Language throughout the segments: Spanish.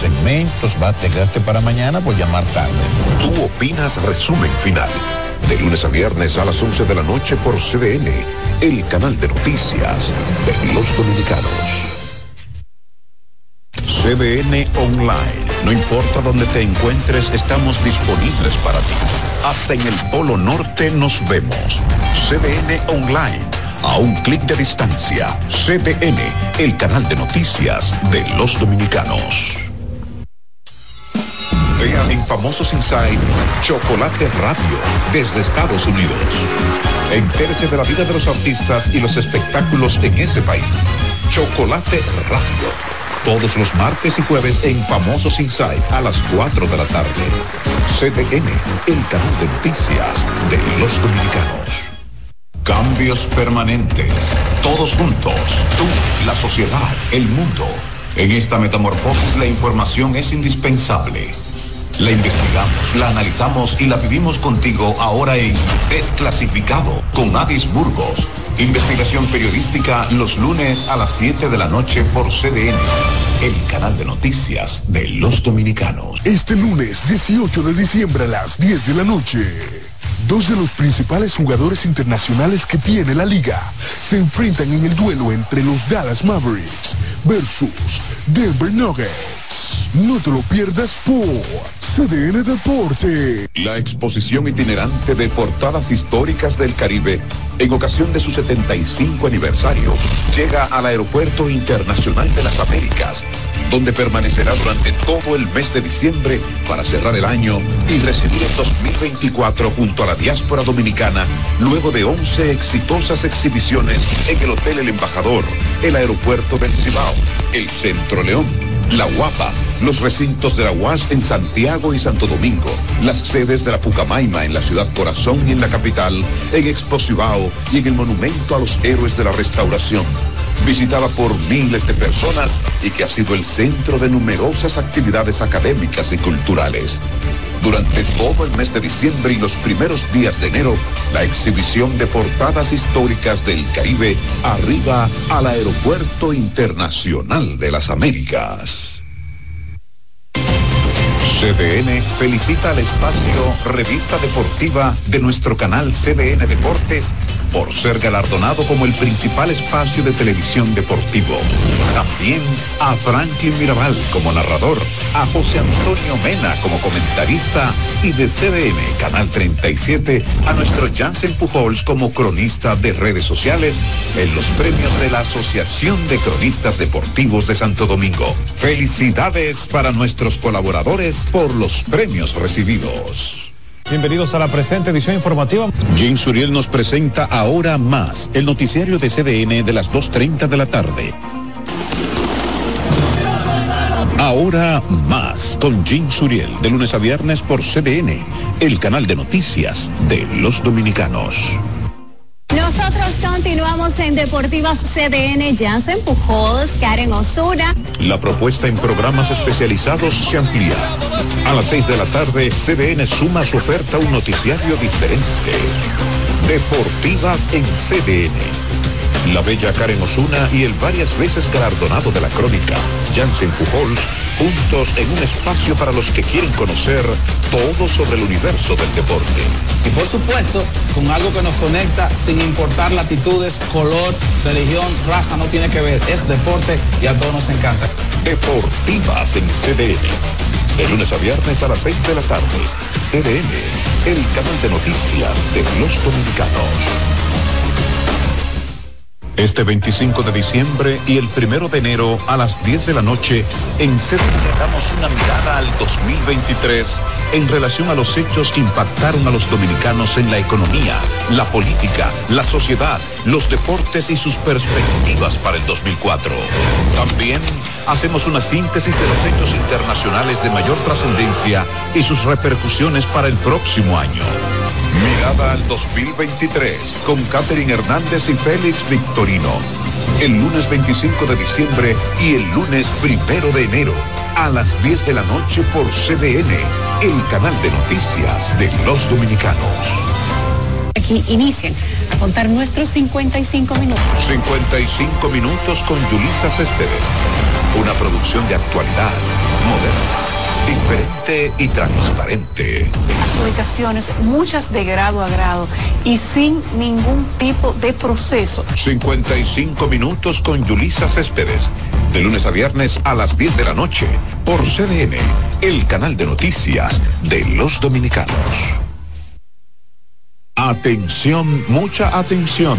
segmentos, va a quedarte para mañana por llamar tarde. Tú opinas resumen final. De lunes a viernes a las 11 de la noche por CDN, el canal de noticias de los dominicanos. CDN Online. No importa dónde te encuentres, estamos disponibles para ti. Hasta en el Polo Norte nos vemos. CDN Online. A un clic de distancia. CDN, el canal de noticias de los dominicanos. Vean en Famosos Inside Chocolate Radio desde Estados Unidos. Entérese de la vida de los artistas y los espectáculos en ese país. Chocolate Radio. Todos los martes y jueves en Famosos Inside a las 4 de la tarde. CDN, el canal de noticias de los dominicanos. Cambios permanentes. Todos juntos. Tú, la sociedad, el mundo. En esta metamorfosis la información es indispensable. La investigamos, la analizamos y la vivimos contigo ahora en Desclasificado con Adis Burgos. Investigación periodística los lunes a las 7 de la noche por CDN, el canal de noticias de los dominicanos. Este lunes 18 de diciembre a las 10 de la noche. Dos de los principales jugadores internacionales que tiene la liga se enfrentan en el duelo entre los Dallas Mavericks versus Denver Nuggets. No te lo pierdas por CDN Deporte. La exposición itinerante de portadas históricas del Caribe, en ocasión de su 75 aniversario, llega al Aeropuerto Internacional de las Américas, donde permanecerá durante todo el mes de diciembre para cerrar el año y recibir el 2024 junto a la diáspora dominicana, luego de 11 exitosas exhibiciones en el Hotel El Embajador, el Aeropuerto del Cibao, el Centro La Guapa, los recintos de la UAS en Santiago y Santo Domingo, las sedes de la Pucamaima en la ciudad corazón y en la capital, en Exposivao y en el Monumento a los Héroes de la Restauración. Visitada por miles de personas y que ha sido el centro de numerosas actividades académicas y culturales. Durante todo el mes de diciembre y los primeros días de enero, la exhibición de portadas históricas del Caribe arriba al Aeropuerto Internacional de las Américas. CDN felicita al espacio Revista Deportiva de nuestro canal CDN Deportes por ser galardonado como el principal espacio de televisión deportivo. También a Franklin Mirabal como narrador, a José Antonio Mena como comentarista y de CDN Canal 37 a nuestro Jansen Pujols como cronista de redes sociales en los premios de la Asociación de Cronistas Deportivos de Santo Domingo. Felicidades para nuestros colaboradores por los premios recibidos. Bienvenidos a la presente edición informativa. Jim Suriel nos presenta Ahora Más, el noticiario de CDN de las 2.30 de la tarde. Ahora Más, con Jim Suriel, de lunes a viernes por CDN, el canal de noticias de los dominicanos. Nosotros continuamos en Deportivas CDN, Jansen Pujols, Karen Osuna. La propuesta en programas especializados se amplía. A las 6 de la tarde, CDN suma su oferta un noticiario diferente. Deportivas en CDN. La bella Karen Osuna y el varias veces galardonado de la crónica, Jansen Pujols, juntos en un espacio para los que quieren conocer todo sobre el universo del deporte. Y por supuesto, con algo que nos conecta sin importar latitudes, color, religión, raza, no tiene que ver. Es deporte y a todos nos encanta. Deportivas en CDN. De lunes a viernes a las 6 de la tarde. CDN, el canal de noticias de los dominicanos. Este 25 de diciembre y el 1 de enero a las 10 de la noche, en CDN damos una mirada al 2023 en relación a los hechos que impactaron a los dominicanos en la economía, la política, la sociedad, los deportes y sus perspectivas para el 2004. También hacemos una síntesis de los hechos internacionales de mayor trascendencia y sus repercusiones para el próximo año. Mirada al 2023 con Catherine Hernández y Félix Victorino. El lunes 25 de diciembre y el lunes 1 de enero a las 10 de la noche por CDN, el canal de noticias de los dominicanos. Aquí inician a contar nuestros 55 minutos. 55 minutos con Yulisa Céspedes Una producción de actualidad, moderna, diferente y transparente. Publicaciones, muchas de grado a grado y sin ningún tipo de proceso. 55 minutos con Yulisa Céspedes. De lunes a viernes a las 10 de la noche por CDN, el canal de noticias de los dominicanos. Atención, mucha atención.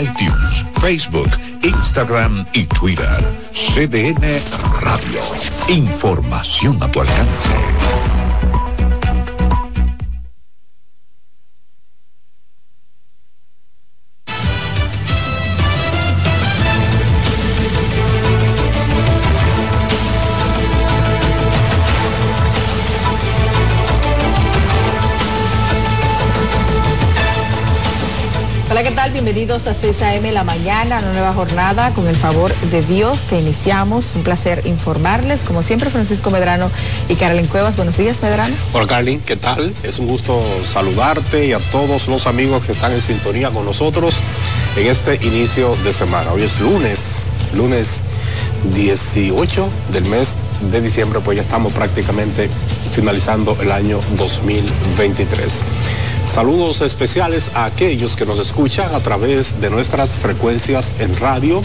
iTunes, Facebook, Instagram y Twitter. CDN Radio. Información a tu alcance. Bienvenidos a 6 AM la mañana, una nueva jornada con el favor de Dios que iniciamos. Un placer informarles, como siempre, Francisco Medrano y Carolyn Cuevas. Buenos días, Medrano. Hola, Carolyn, ¿qué tal? Es un gusto saludarte y a todos los amigos que están en sintonía con nosotros en este inicio de semana. Hoy es lunes, lunes 18 del mes de diciembre, pues ya estamos prácticamente finalizando el año 2023. Saludos especiales a aquellos que nos escuchan a través de nuestras frecuencias en radio.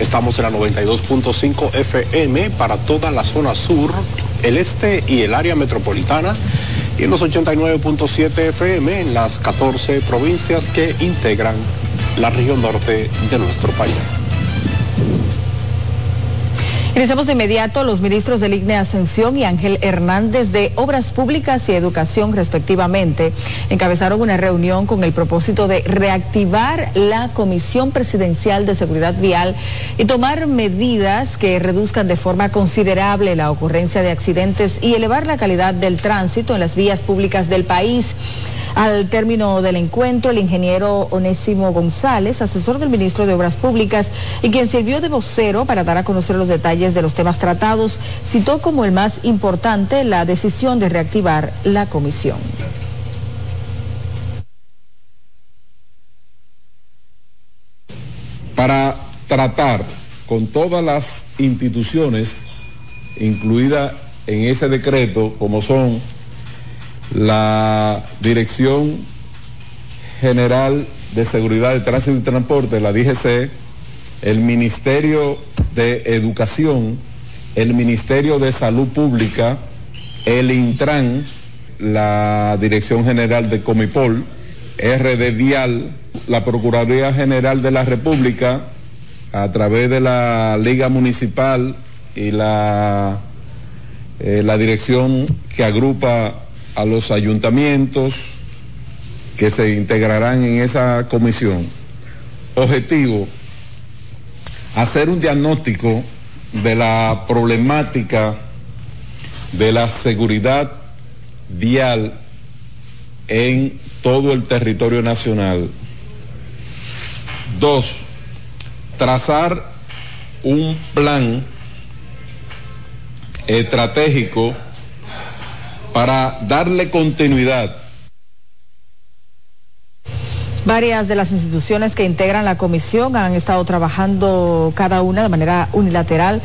Estamos en la 92.5 FM para toda la zona sur, el este y el área metropolitana y en los 89.7 FM en las 14 provincias que integran la región norte de nuestro país. Iniciamos de inmediato los ministros del IGNE Ascensión y Ángel Hernández de Obras Públicas y Educación respectivamente encabezaron una reunión con el propósito de reactivar la Comisión Presidencial de Seguridad Vial y tomar medidas que reduzcan de forma considerable la ocurrencia de accidentes y elevar la calidad del tránsito en las vías públicas del país. Al término del encuentro, el ingeniero Onésimo González, asesor del ministro de Obras Públicas y quien sirvió de vocero para dar a conocer los detalles de los temas tratados, citó como el más importante la decisión de reactivar la comisión. Para tratar con todas las instituciones incluidas en ese decreto, como son la Dirección General de Seguridad de Tránsito y Transporte, la DGC, el Ministerio de Educación, el Ministerio de Salud Pública, el Intran, la Dirección General de Comipol, RD Vial, la Procuraduría General de la República, a través de la Liga Municipal y la, eh, la dirección que agrupa a los ayuntamientos que se integrarán en esa comisión. Objetivo, hacer un diagnóstico de la problemática de la seguridad vial en todo el territorio nacional. Dos, trazar un plan estratégico para darle continuidad Varias de las instituciones que integran la comisión han estado trabajando cada una de manera unilateral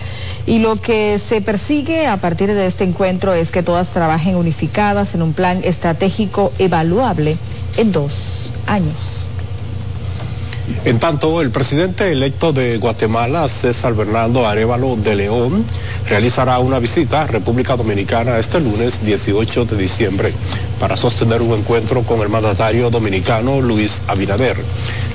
y lo que se persigue a partir de este encuentro es que todas trabajen unificadas en un plan estratégico evaluable en dos años. En tanto, el presidente electo de Guatemala, César Bernardo Arevalo de León, realizará una visita a República Dominicana este lunes 18 de diciembre para sostener un encuentro con el mandatario dominicano Luis Abinader.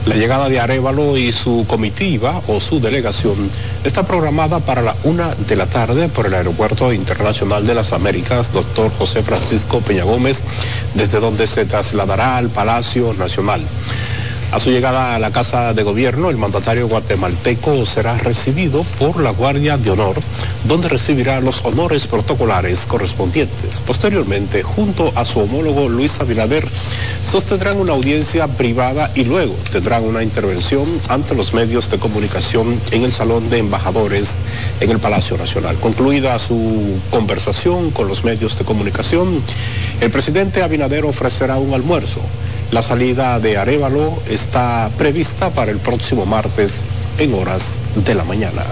La llegada de Arevalo y su comitiva o su delegación está programada para la una de la tarde por el Aeropuerto Internacional de las Américas, doctor José Francisco Peña Gómez, desde donde se trasladará al Palacio Nacional. A su llegada a la Casa de Gobierno, el mandatario guatemalteco será recibido por la Guardia de Honor, donde recibirá los honores protocolares correspondientes. Posteriormente, junto a su homólogo Luis Abinader, sostendrán una audiencia privada y luego tendrán una intervención ante los medios de comunicación en el Salón de Embajadores en el Palacio Nacional. Concluida su conversación con los medios de comunicación, el presidente Abinader ofrecerá un almuerzo la salida de Arevalo está prevista para el próximo martes en horas de la mañana.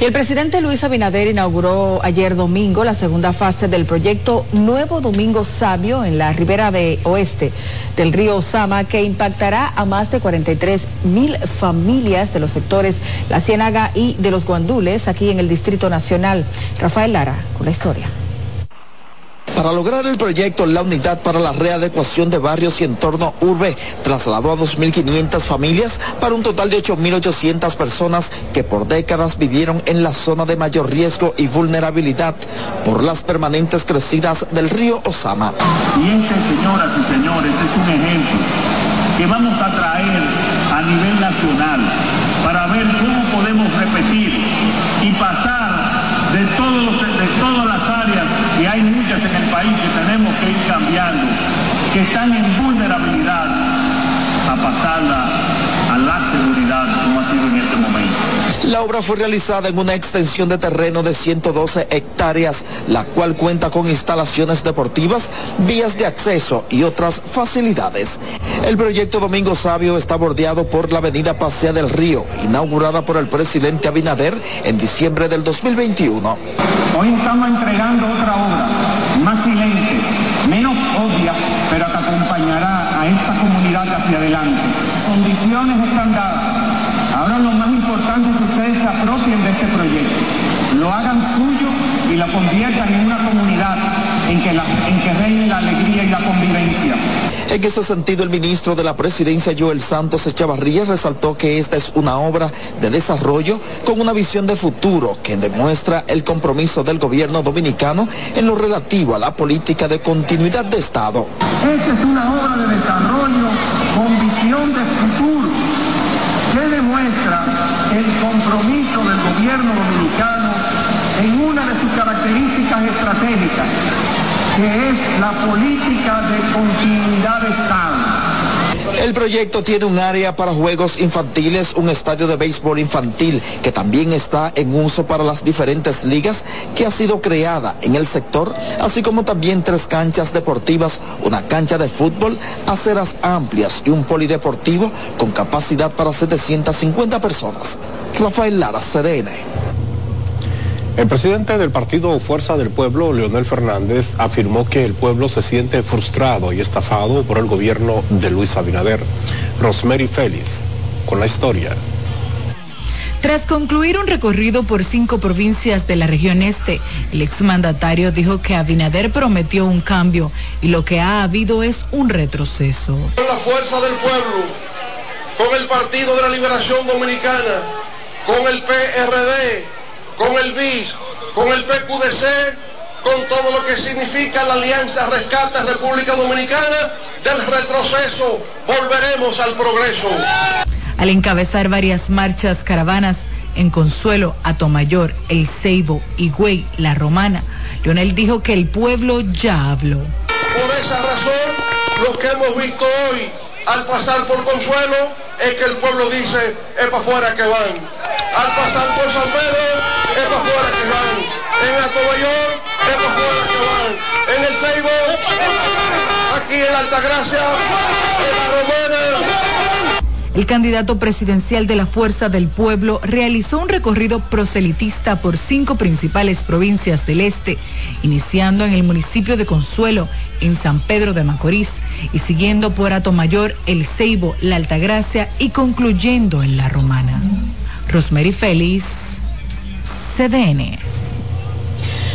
Y el presidente Luis Abinader inauguró ayer domingo la segunda fase del proyecto Nuevo Domingo Sabio en la ribera de oeste del río Osama que impactará a más de 43 mil familias de los sectores La Ciénaga y de los Guandules aquí en el Distrito Nacional. Rafael Lara con la historia. Para lograr el proyecto, la Unidad para la Readecuación de Barrios y Entorno Urbe trasladó a 2.500 familias para un total de 8.800 personas que por décadas vivieron en la zona de mayor riesgo y vulnerabilidad por las permanentes crecidas del río Osama. Y este, señoras y señores, es un ejemplo que vamos a traer a nivel nacional para ver cómo podemos repetir y pasar de, todos los, de todas las áreas y hay muchas en el país que tenemos que ir cambiando, que están en vulnerabilidad, a pasarla a la seguridad como ha sido en este momento. La obra fue realizada en una extensión de terreno de 112 hectáreas, la cual cuenta con instalaciones deportivas, vías de acceso y otras facilidades. El proyecto Domingo Sabio está bordeado por la avenida Pasea del Río, inaugurada por el presidente Abinader en diciembre del 2021. Hoy estamos entregando otra obra, más silente, menos obvia, pero que acompañará a esta comunidad hacia adelante. Condiciones están dadas. Ahora lo más importante es que ustedes se apropien de este proyecto, lo hagan suyo y lo conviertan en una comunidad en que, la, en que reine la alegría y la convivencia. En ese sentido, el ministro de la Presidencia, Joel Santos Echavarría, resaltó que esta es una obra de desarrollo con una visión de futuro que demuestra el compromiso del gobierno dominicano en lo relativo a la política de continuidad de Estado. Esta es una obra de desarrollo con visión de futuro que demuestra el compromiso del gobierno dominicano en una de sus características estratégicas que es la política de continuidad de Estado. El proyecto tiene un área para juegos infantiles, un estadio de béisbol infantil que también está en uso para las diferentes ligas que ha sido creada en el sector, así como también tres canchas deportivas, una cancha de fútbol, aceras amplias y un polideportivo con capacidad para 750 personas. Rafael Lara, CDN. El presidente del partido Fuerza del Pueblo, Leonel Fernández, afirmó que el pueblo se siente frustrado y estafado por el gobierno de Luis Abinader. Rosemary Félix, con la historia. Tras concluir un recorrido por cinco provincias de la región este, el exmandatario dijo que Abinader prometió un cambio y lo que ha habido es un retroceso. Con la fuerza del pueblo, con el Partido de la Liberación Dominicana, con el PRD, con el BIS, con el PQDC, con todo lo que significa la Alianza Rescate República Dominicana, del retroceso volveremos al progreso. Al encabezar varias marchas caravanas en Consuelo, Atomayor, El Ceibo, Higüey, La Romana, Leonel dijo que el pueblo ya habló. Por esa razón, lo que hemos visto hoy al pasar por Consuelo es que el pueblo dice, es para afuera que van. Al pasar por San Pedro, En. En el Ceibo, aquí en Altagracia, en La Romana, El candidato presidencial de la Fuerza del Pueblo realizó un recorrido proselitista por cinco principales provincias del este, iniciando en el municipio de Consuelo, en San Pedro de Macorís, y siguiendo por Atomayor, El Ceibo, La Altagracia y concluyendo en La Romana. Rosemary Félix,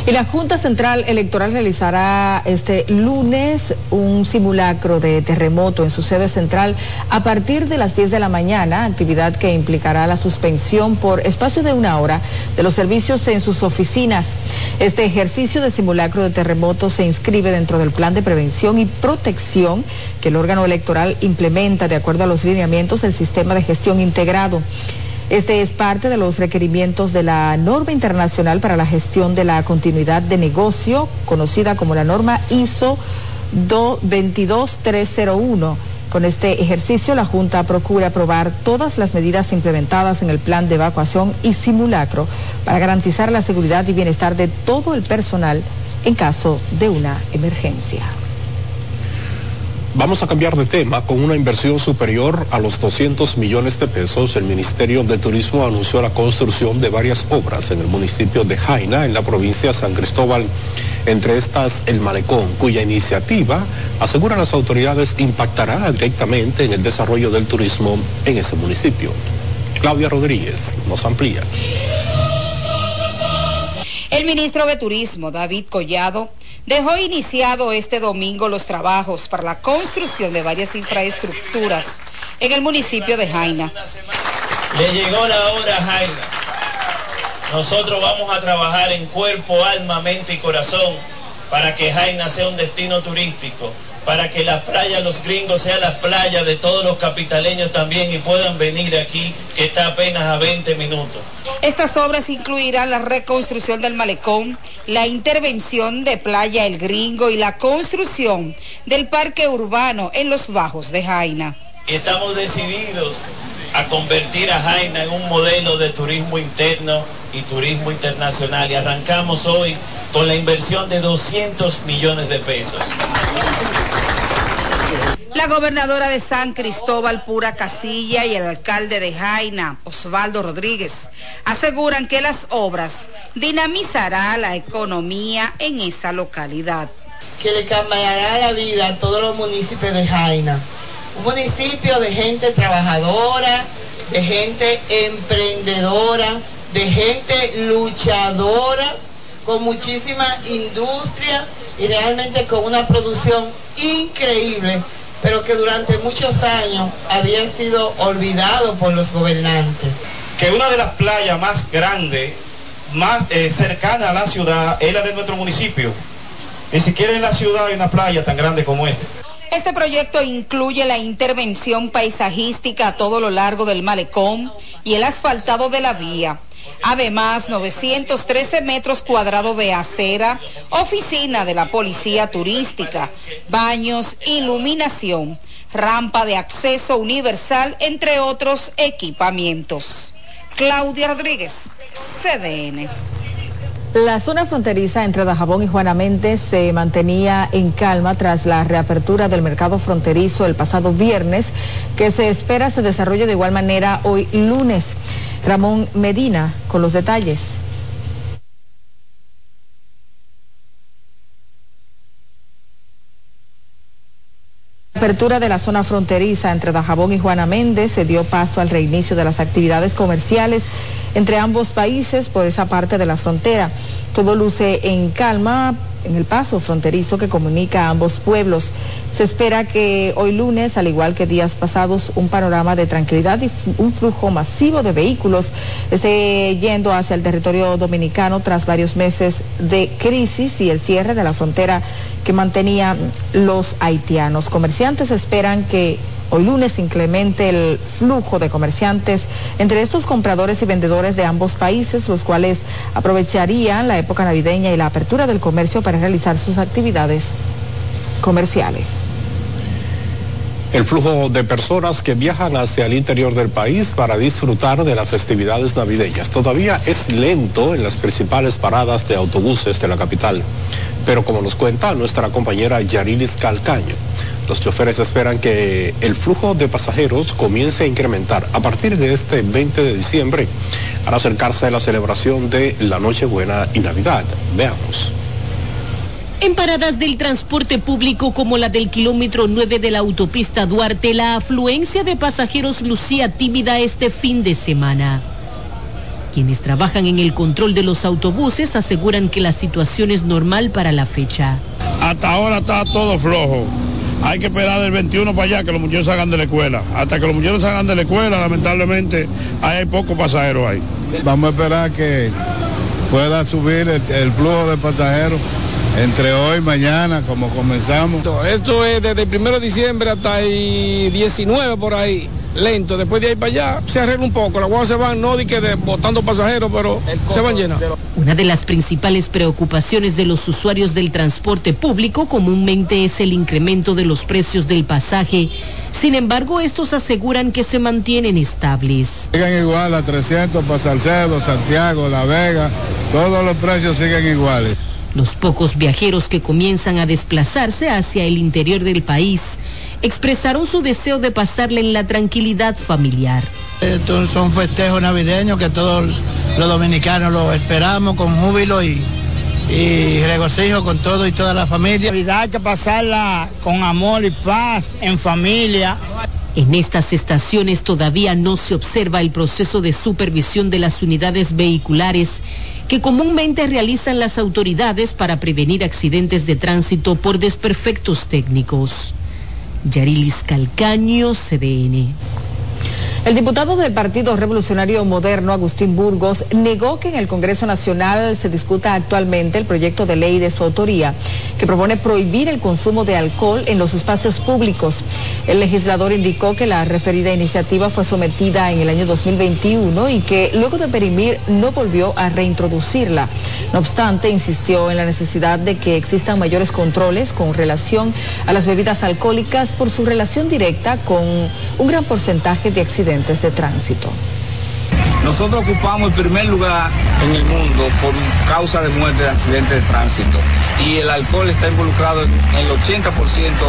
Y la Junta Central Electoral realizará este lunes un simulacro de terremoto en su sede central a partir de las 10 de la mañana, actividad que implicará la suspensión por espacio de una hora de los servicios en sus oficinas. Este ejercicio de simulacro de terremoto se inscribe dentro del plan de prevención y protección que el órgano electoral implementa de acuerdo a los lineamientos del sistema de gestión integrado. Este es parte de los requerimientos de la norma internacional para la gestión de la continuidad de negocio, conocida como la norma ISO 22301. Con este ejercicio, la Junta procura aprobar todas las medidas implementadas en el plan de evacuación y simulacro para garantizar la seguridad y bienestar de todo el personal en caso de una emergencia. Vamos a cambiar de tema. Con una inversión superior a los 200 millones de pesos, el Ministerio de Turismo anunció la construcción de varias obras en el municipio de Jaina, en la provincia de San Cristóbal. Entre estas, el malecón, cuya iniciativa, aseguran las autoridades, impactará directamente en el desarrollo del turismo en ese municipio. Claudia Rodríguez nos amplía. El ministro de Turismo, David Collado, dejó iniciado este domingo los trabajos para la construcción de varias infraestructuras en el municipio de Jaina. Le llegó la hora, Jaina. Nosotros vamos a trabajar en cuerpo, alma, mente y corazón para que Jaina sea un destino turístico, para que la playa Los Gringos sea la playa de todos los capitaleños también y puedan venir aquí, que está apenas a 20 minutos. Estas obras incluirán la reconstrucción del malecón, la intervención de Playa El Gringo y la construcción del parque urbano en los bajos de Jaina. Estamos decididos a convertir a Jaina en un modelo de turismo interno y turismo internacional y arrancamos hoy con la inversión de 200 millones de pesos. La gobernadora de San Cristóbal, Pura Casilla, y el alcalde de Jaina, Osvaldo Rodríguez, aseguran que las obras dinamizará la economía en esa localidad. Que le cambiará la vida a todos los municipios de Jaina. Un municipio de gente trabajadora, de gente emprendedora, de gente luchadora, con muchísima industria y realmente con una producción increíble, pero que durante muchos años había sido olvidado por los gobernantes. Que una de las playas más grandes, más eh, cercana a la ciudad, es la de nuestro municipio. Ni siquiera en la ciudad hay una playa tan grande como esta. Este proyecto incluye la intervención paisajística a todo lo largo del malecón y el asfaltado de la vía. Además, 913 metros cuadrados de acera, oficina de la policía turística, baños, iluminación, rampa de acceso universal, entre otros equipamientos. Claudia Rodríguez, CDN. La zona fronteriza entre Dajabón y Juana Méndez se mantenía en calma tras la reapertura del mercado fronterizo el pasado viernes, que se espera se desarrolle de igual manera hoy lunes. Ramón Medina con los detalles. Apertura de la zona fronteriza entre Dajabón y Juana Méndez se dio paso al reinicio de las actividades comerciales entre ambos países por esa parte de la frontera. Todo luce en calma en el paso fronterizo que comunica a ambos pueblos. Se espera que hoy lunes, al igual que días pasados, un panorama de tranquilidad y un flujo masivo de vehículos esté yendo hacia el territorio dominicano tras varios meses de crisis y el cierre de la frontera que mantenían los haitianos. Comerciantes esperan que Hoy lunes incremente el flujo de comerciantes entre estos compradores y vendedores de ambos países, los cuales aprovecharían la época navideña y la apertura del comercio para realizar sus actividades comerciales. El flujo de personas que viajan hacia el interior del país para disfrutar de las festividades navideñas todavía es lento en las principales paradas de autobuses de la capital. Pero como nos cuenta nuestra compañera Yarilis Calcaño, Los choferes esperan que el flujo de pasajeros comience a incrementar a partir de este 20 de diciembre al acercarse a la celebración de la Nochebuena y Navidad. Veamos. En paradas del transporte público como la del kilómetro 9 de la autopista Duarte, la afluencia de pasajeros lucía tímida este fin de semana. Quienes trabajan en el control de los autobuses aseguran que la situación es normal para la fecha. Hasta ahora está todo flojo. Hay que esperar del 21 para allá que los muchachos salgan de la escuela. Hasta que los muchachos salgan de la escuela, lamentablemente, hay pocos pasajeros ahí. Vamos a esperar que pueda subir el, el flujo de pasajeros entre hoy y mañana, como comenzamos. Esto es desde el 1 de diciembre hasta el 19 por ahí, lento. Después de ahí para allá se arregla un poco. Las guaguas se van, no di que de, botando pasajeros, pero se van llenas. Una de las principales preocupaciones de los usuarios del transporte público comúnmente es el incremento de los precios del pasaje. Sin embargo, estos aseguran que se mantienen estables. Siguen igual a 300 para Salcedo, Santiago, La Vega, todos los precios siguen iguales. Los pocos viajeros que comienzan a desplazarse hacia el interior del país expresaron su deseo de pasarle en la tranquilidad familiar. Estos son festejos navideños que todos los dominicanos lo esperamos con júbilo y, y regocijo con todo y toda la familia. Navidad hay que pasarla con amor y paz, en familia. En estas estaciones todavía no se observa el proceso de supervisión de las unidades vehiculares que comúnmente realizan las autoridades para prevenir accidentes de tránsito por desperfectos técnicos. Yarilis Calcaño, CDN. El diputado del Partido Revolucionario Moderno, Agustín Burgos, negó que en el Congreso Nacional se discuta actualmente el proyecto de ley de su autoría que propone prohibir el consumo de alcohol en los espacios públicos. El legislador indicó que la referida iniciativa fue sometida en el año 2021 y que luego de perimir no volvió a reintroducirla. No obstante, insistió en la necesidad de que existan mayores controles con relación a las bebidas alcohólicas por su relación directa con un gran porcentaje de accidentes de tránsito. Nosotros ocupamos el primer lugar en el mundo por causa de muerte de accidentes de tránsito y el alcohol está involucrado en el 80%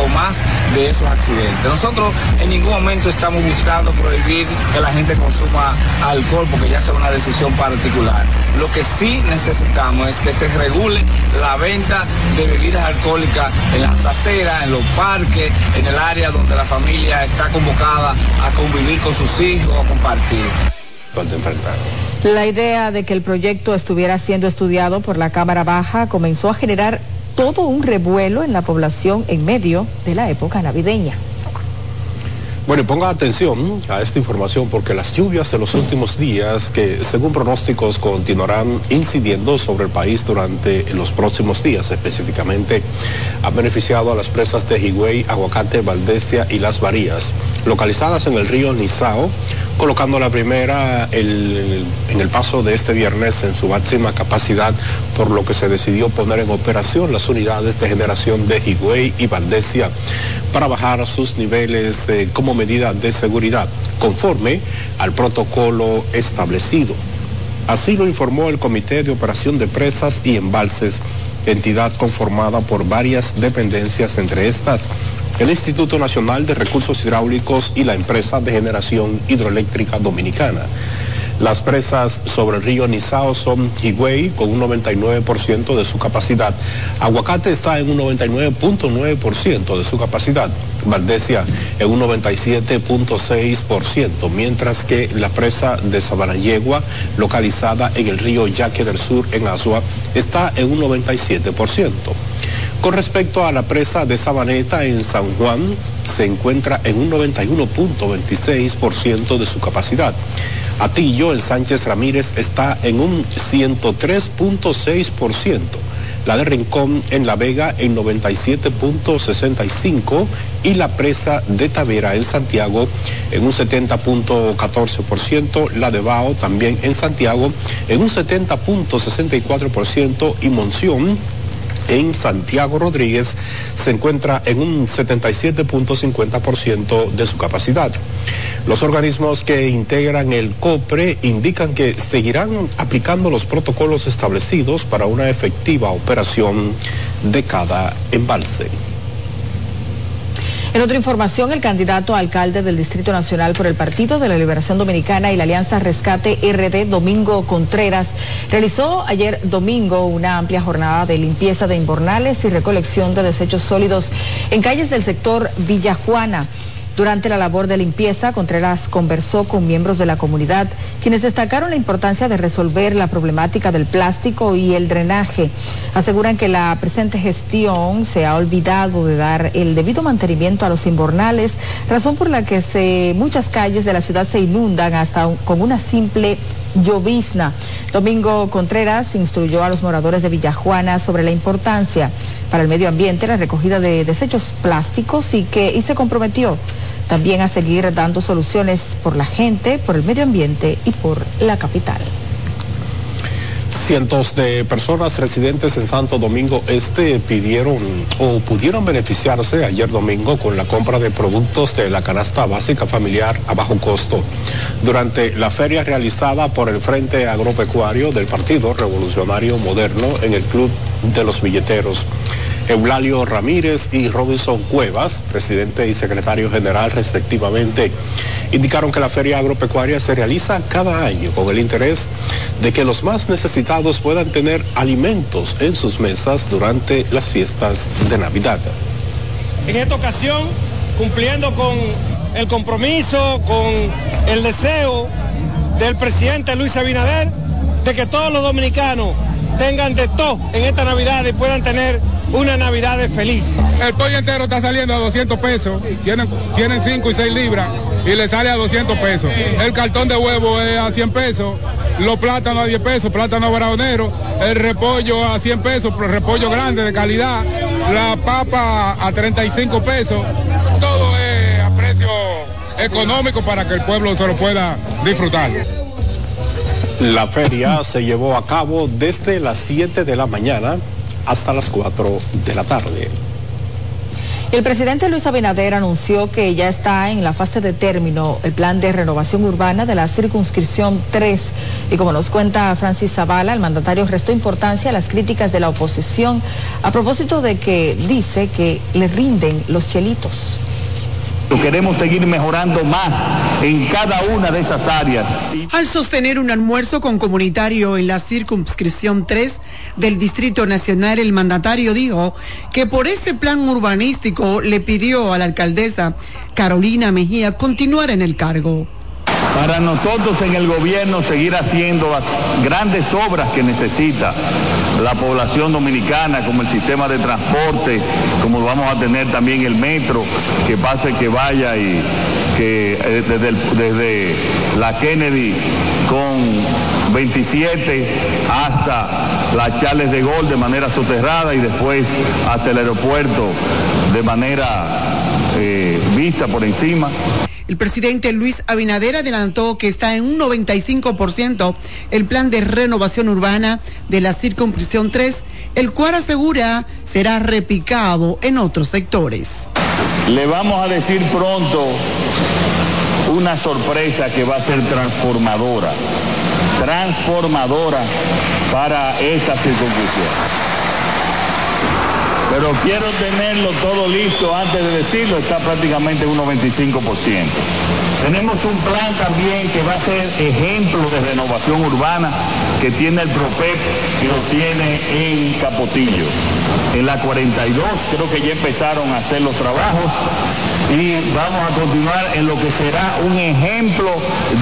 o más de esos accidentes. Nosotros en ningún momento estamos buscando prohibir que la gente consuma alcohol porque ya sea una decisión particular. Lo que sí necesitamos es que se regule la venta de bebidas alcohólicas en las aceras, en los parques, en el área donde la familia está convocada a convivir con sus hijos, a compartir. La idea de que el proyecto estuviera siendo estudiado por la Cámara Baja comenzó a generar todo un revuelo en la población en medio de la época navideña. Bueno, y ponga atención a esta información porque las lluvias de los últimos días, que según pronósticos continuarán incidiendo sobre el país durante los próximos días, específicamente, han beneficiado a las presas de Higüey, Aguacate, Valdesia y Las Varías, localizadas en el río Nizao, colocando la primera en el paso de este viernes en su máxima capacidad, por lo que se decidió poner en operación las unidades de generación de Higüey y Valdesia para bajar sus niveles eh, como medida de seguridad, conforme al protocolo establecido. Así lo informó el Comité de Operación de Presas y Embalses, entidad conformada por varias dependencias, entre estas el Instituto Nacional de Recursos Hidráulicos y la empresa de generación hidroeléctrica dominicana. Las presas sobre el río Nizao son Higüey con un 99% de su capacidad. Aguacate está en un 99.9% de su capacidad. Valdesia en un 97.6%, mientras que la presa de Sabanayegua, localizada en el río Yaque del Sur en Azua, está en un 97%. Con respecto a la presa de Sabaneta en San Juan, se encuentra en un 91.26% de su capacidad. Atillo en Sánchez Ramírez está en un 103.6%. La de Rincón en La Vega en 97.65% y la presa de Tavera en Santiago en un 70.14%, la de Bao también en Santiago en un 70.64% y Monción en Santiago Rodríguez se encuentra en un 77.50% de su capacidad. Los organismos que integran el COPRE indican que seguirán aplicando los protocolos establecidos para una efectiva operación de cada embalse. En otra información, el candidato a alcalde del Distrito Nacional por el Partido de la Liberación Dominicana y la Alianza Rescate RD, Domingo Contreras, realizó ayer domingo una amplia jornada de limpieza de inbornales y recolección de desechos sólidos en calles del sector Villa Juana. Durante la labor de limpieza, Contreras conversó con miembros de la comunidad, quienes destacaron la importancia de resolver la problemática del plástico y el drenaje. Aseguran que la presente gestión se ha olvidado de dar el debido mantenimiento a los inbornales, razón por la que muchas calles de la ciudad se inundan hasta con una simple llovizna. Domingo Contreras instruyó a los moradores de Villajuana sobre la importancia para el medio ambiente la recogida de desechos plásticos y que y se comprometió también a seguir dando soluciones por la gente, por el medio ambiente y por la capital. Cientos de personas residentes en Santo Domingo Este pidieron o pudieron beneficiarse ayer domingo con la compra de productos de la canasta básica familiar a bajo costo durante la feria realizada por el Frente Agropecuario del Partido Revolucionario Moderno en el Club de los Billeteros. Eulalio Ramírez y Robinson Cuevas, presidente y secretario general respectivamente, indicaron que la feria agropecuaria se realiza cada año con el interés de que los más necesitados puedan tener alimentos en sus mesas durante las fiestas de Navidad. En esta ocasión, cumpliendo con el compromiso, con el deseo del presidente Luis Abinader de que todos los dominicanos tengan de todo en esta Navidad y puedan tener una Navidad feliz. El pollo entero está saliendo a 200 pesos, tienen, tienen 5 y 6 libras y le sale a 200 pesos. El cartón de huevo es a 100 pesos, los plátanos a 10 pesos, plátano braonero, el repollo a 100 pesos, repollo grande de calidad, la papa a 35 pesos, todo es a precio económico para que el pueblo se lo pueda disfrutar. La feria se llevó a cabo desde las 7 de la mañana hasta las 4 de la tarde. El presidente Luis Abinader anunció que ya está en la fase de término el plan de renovación urbana de la circunscripción 3. Y como nos cuenta Francis Zavala, el mandatario restó importancia a las críticas de la oposición a propósito de que dice que le rinden los chelitos. Queremos seguir mejorando más en cada una de esas áreas. Al sostener un almuerzo con comunitario en la circunscripción 3 del Distrito Nacional, el mandatario dijo que por ese plan urbanístico le pidió a la alcaldesa Carolina Mejía continuar en el cargo para nosotros en el gobierno seguir haciendo las grandes obras que necesita la población dominicana, como el sistema de transporte, como vamos a tener también el metro, que pase, que vaya y que eh, desde, la Kennedy con 27 hasta la Charles de Gol de manera soterrada y después hasta el aeropuerto de manera eh, vista por encima. El presidente Luis Abinader adelantó que está en un 95% el plan de renovación urbana de la circunscripción 3, el cual asegura será repicado en otros sectores. Le vamos a decir pronto una sorpresa que va a ser transformadora, transformadora para esta circunscripción pero quiero tenerlo todo listo antes de decirlo, está prácticamente un 95%. Tenemos un plan también que va a ser ejemplo de renovación urbana que tiene el PROPEP y lo tiene en Capotillo. En la 42 creo que ya empezaron a hacer los trabajos y vamos a continuar en lo que será un ejemplo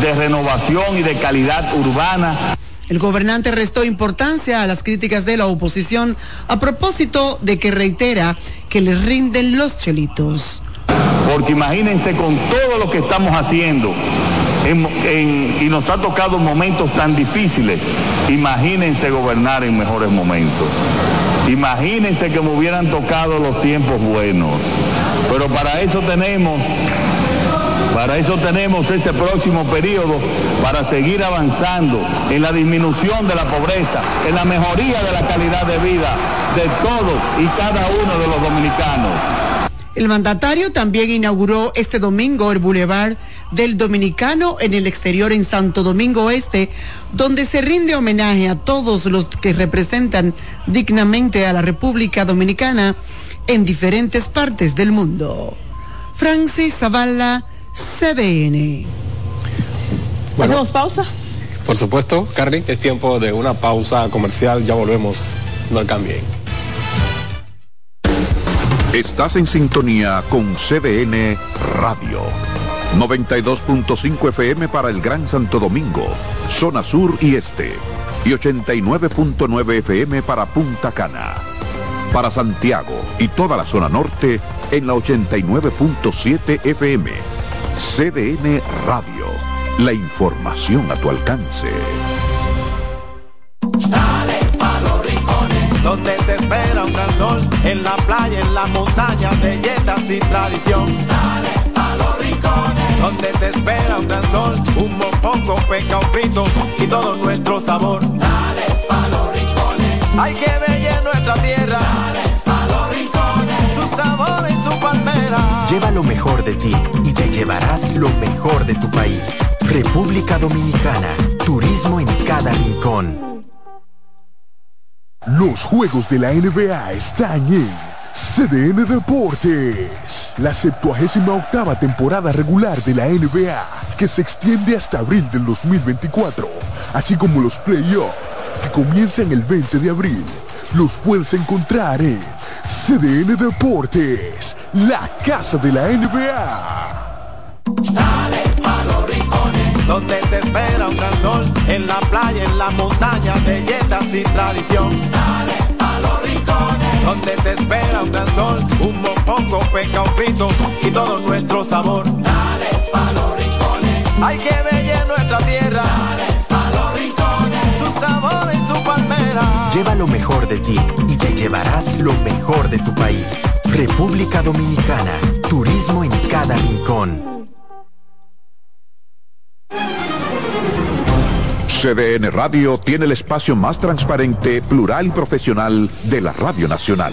de renovación y de calidad urbana el gobernante restó importancia a las críticas de la oposición a propósito de que reitera que le rinden los chelitos. Porque imagínense con todo lo que estamos haciendo y nos ha tocado momentos tan difíciles, imagínense gobernar en mejores momentos. Imagínense que me hubieran tocado los tiempos buenos. Pero para eso tenemos para eso tenemos ese próximo periodo para seguir avanzando en la disminución de la pobreza, en la mejoría de la calidad de vida de todos y cada uno de los dominicanos. El mandatario también inauguró este domingo el Boulevard del Dominicano en el exterior en Santo Domingo Este, donde se rinde homenaje a todos los que representan dignamente a la República Dominicana en diferentes partes del mundo. Francis Zavala, CDN. ¿Hacemos pausa? Por supuesto, Carly, es tiempo de una pausa comercial. Ya volvemos. No cambien. Estás en sintonía con CDN Radio. 92.5 FM para el Gran Santo Domingo, zona sur y este. Y 89.9 FM para Punta Cana. Para Santiago y toda la zona norte en la 89.7 FM. CDN Radio. La información a tu alcance. Dale pa' los rincones, donde te espera un gran sol, en la playa, en la montaña, belletas y tradición. Dale pa' los rincones, donde te espera un gran sol, un mopongo, peca, un pito y todo nuestro sabor. Dale pa' los rincones, hay que ver nuestra tierra. Sabor y su palmera. Lleva lo mejor de ti y te llevarás lo mejor de tu país. República Dominicana, turismo en cada rincón. Los juegos de la NBA están en CDN Deportes. La 78 octava temporada regular de la NBA, que se extiende hasta abril del 2024, así como los playoffs, que comienzan el 20 de abril. Los puedes encontrar en CDN Deportes, la casa de la NBA. Dale pa' los rincones, donde te espera un gran sol, en la playa, en la montaña, belletas y tradición. Dale pa' los rincones, donde te espera un gran sol, un mopongo, peca, un pito y todo nuestro sabor. Dale pa' los rincones, hay que ver Lleva lo mejor de ti y te llevarás lo mejor de tu país. República Dominicana, turismo en cada rincón. CDN Radio tiene el espacio más transparente, plural y profesional de la Radio Nacional.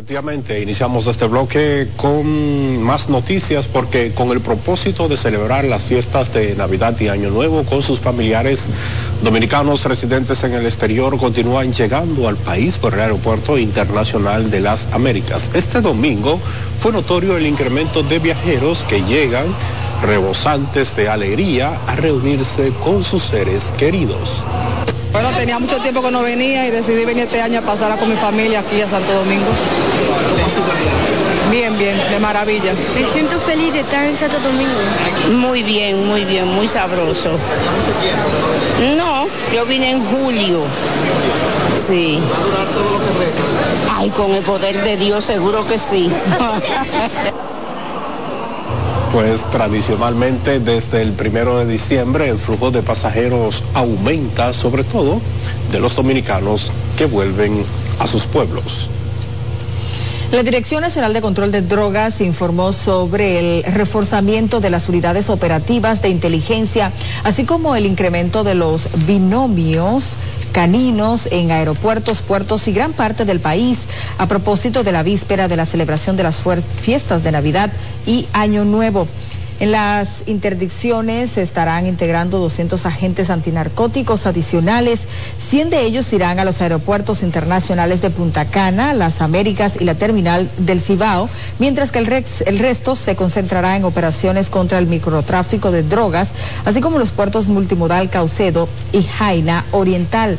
Efectivamente, iniciamos este bloque con más noticias porque con el propósito de celebrar las fiestas de Navidad y Año Nuevo con sus familiares, dominicanos residentes en el exterior continúan llegando al país por el Aeropuerto Internacional de las Américas. Este domingo fue notorio el incremento de viajeros que llegan rebosantes de alegría a reunirse con sus seres queridos. Bueno, tenía mucho tiempo que no venía y decidí venir este año a pasarla con mi familia aquí a Santo Domingo. Bien, bien, de maravilla. Me siento feliz de estar en Santo Domingo. Muy bien, muy bien, muy sabroso. No, yo vine en julio. Sí. ¿Va a durar todo lo que resta? Ay, con el poder de Dios seguro que sí. Pues tradicionalmente desde el primero de diciembre el flujo de pasajeros aumenta, sobre todo de los dominicanos que vuelven a sus pueblos. La Dirección Nacional de Control de Drogas informó sobre el reforzamiento de las unidades operativas de inteligencia, así como el incremento de los binomios caninos en aeropuertos, puertos y gran parte del país a propósito de la víspera de la celebración de las fiestas de Navidad y Año Nuevo. En las interdicciones se estarán integrando 200 agentes antinarcóticos adicionales. 100 de ellos irán a los aeropuertos internacionales de Punta Cana, Las Américas y la terminal del Cibao, mientras que el, el resto se concentrará en operaciones contra el microtráfico de drogas, así como los puertos multimodal Caucedo y Jaina Oriental.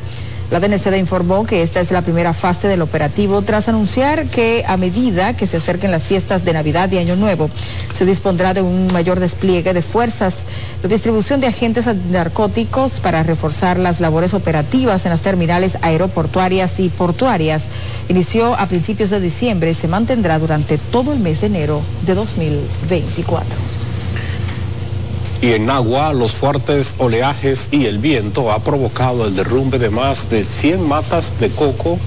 La DNCD informó que esta es la primera fase del operativo tras anunciar que a medida que se acerquen las fiestas de Navidad y Año Nuevo, se dispondrá de un mayor despliegue de fuerzas, la distribución de agentes narcóticos para reforzar las labores operativas en las terminales aeroportuarias y portuarias. Inició a principios de diciembre y se mantendrá durante todo el mes de enero de 2024. Y en agua, los fuertes oleajes y el viento ha provocado el derrumbe de más de 100 matas de coco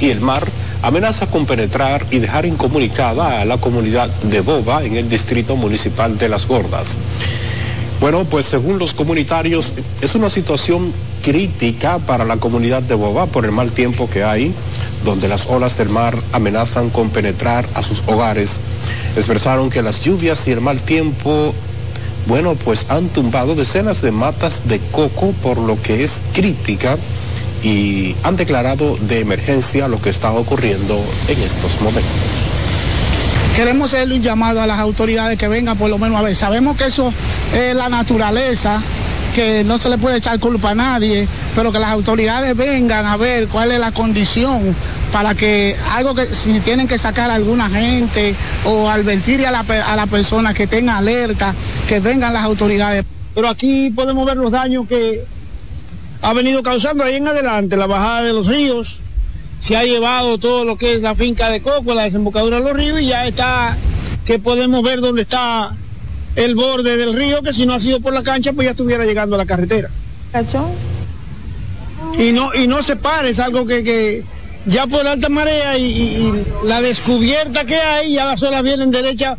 y el mar amenaza con penetrar y dejar incomunicada a la comunidad de Boba en el distrito municipal de Las Gordas. Bueno, pues según los comunitarios, es una situación crítica para la comunidad de Boba por el mal tiempo que hay, donde las olas del mar amenazan con penetrar a sus hogares. Expresaron que las lluvias y el mal tiempo, bueno, pues han tumbado decenas de matas de coco, por lo que es crítica y han declarado de emergencia lo que está ocurriendo en estos momentos queremos hacerle un llamado a las autoridades que vengan por lo menos a ver. Sabemos que eso es la naturaleza, que no se le puede echar culpa a nadie, pero que las autoridades vengan a ver cuál es la condición para que algo que si tienen que sacar a alguna gente o advertir a la, a la persona que tenga alerta, que vengan las autoridades. Pero aquí podemos ver los daños que ha venido causando ahí en adelante, la bajada de los ríos, se ha llevado todo lo que es la finca de Coco, la desembocadura de los ríos y ya está, que podemos ver dónde está el borde del río, que si no ha sido por la cancha, pues ya estuviera llegando a la carretera. ¿Cachón? Y no, y no se para, es algo que, que ya por alta marea y, la descubierta que hay, ya las olas vienen derecha,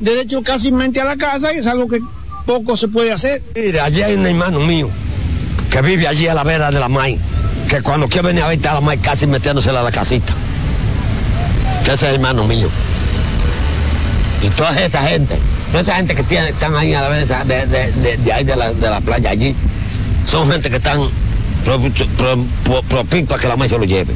derecho casi mente a la casa y es algo que poco se puede hacer. Mira, allí hay un hermano mío que vive allí a la vera de la maíz que cuando quiere venir a ver está la más casi metiéndosela a la casita. Que ese es hermano mío. Y toda esta gente, toda esta gente que tiene, están ahí a la vez de, ahí la, de la, playa allí, son gente que están propintos a que la maíz se lo lleve.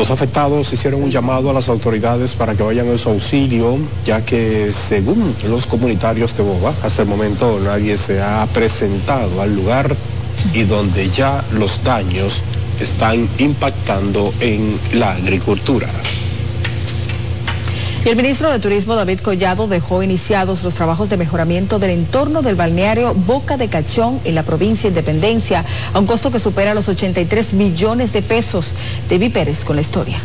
Los afectados hicieron un llamado a las autoridades para que vayan a su auxilio, ya que según los comunitarios de Boba, hasta el momento nadie se ha presentado al lugar y donde ya los daños están impactando en la agricultura. El ministro de Turismo David Collado dejó iniciados los trabajos de mejoramiento del entorno del balneario Boca de Cachón en la provincia de Independencia, a un costo que supera los 83 millones de pesos. David Pérez con la historia.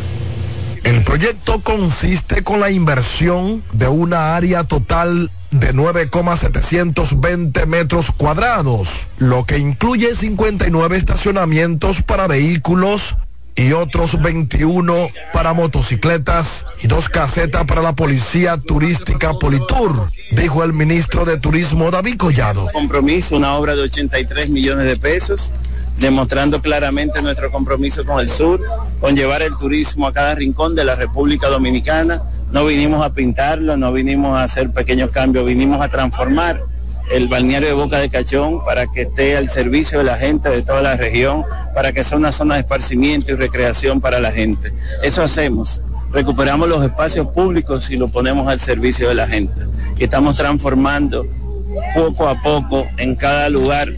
El proyecto consiste con la inversión de una área total de 9,720 metros cuadrados, lo que incluye 59 estacionamientos para vehículos y otros 21 para motocicletas y dos casetas para la Policía Turística Politur, dijo el ministro de Turismo David Collado. Compromiso, una obra de 83 millones de pesos demostrando claramente nuestro compromiso con el sur, con llevar el turismo a cada rincón de la República Dominicana. No vinimos a pintarlo, no vinimos a hacer pequeños cambios, vinimos a transformar el balneario de Boca de Cachón para que esté al servicio de la gente de toda la región, para que sea una zona de esparcimiento y recreación para la gente. Eso hacemos. Recuperamos los espacios públicos y lo ponemos al servicio de la gente. Y estamos transformando poco a poco en cada lugar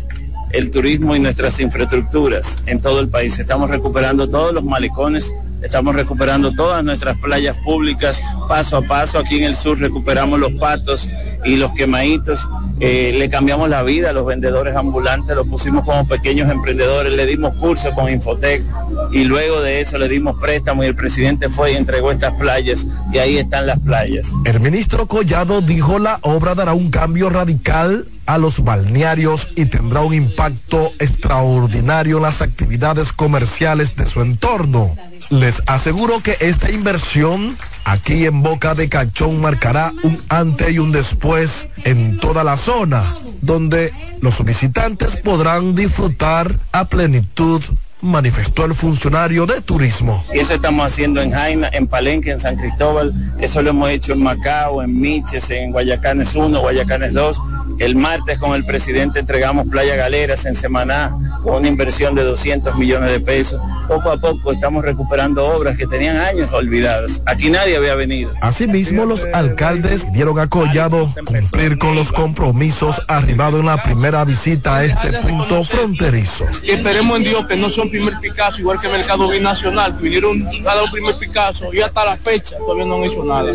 el turismo y nuestras infraestructuras en todo el país. Estamos recuperando todos los malecones, estamos recuperando todas nuestras playas públicas paso a paso. Aquí en el sur recuperamos los patos y los quemaditos. Eh, le cambiamos la vida a los vendedores ambulantes, los pusimos como pequeños emprendedores, le dimos curso con Infotec y luego de eso le dimos préstamo y el presidente fue y entregó estas playas y ahí están las playas. El ministro Collado dijo la obra dará un cambio radical a los balnearios y tendrá un impacto extraordinario en las actividades comerciales de su entorno. Les aseguro que esta inversión aquí en Boca de Cachón marcará un antes y un después en toda la zona, donde los visitantes podrán disfrutar a plenitud manifestó el funcionario de turismo. Eso estamos haciendo en Jaina, en Palenque, en San Cristóbal, eso lo hemos hecho en Macao, en Miches, en Guayacanes 1, Guayacanes 2. El martes con el presidente entregamos Playa Galeras en Semaná con una inversión de 200 millones de pesos. Poco a poco estamos recuperando obras que tenían años olvidadas. Aquí nadie había venido. Asimismo, los alcaldes dieron a Collado cumplir con los compromisos arribados en la primera visita a este punto fronterizo. Esperemos en Dios que no son primer Picasso, igual que Mercado Binacional, vinieron a dar un primer Picasso y hasta la fecha todavía no han hecho nada.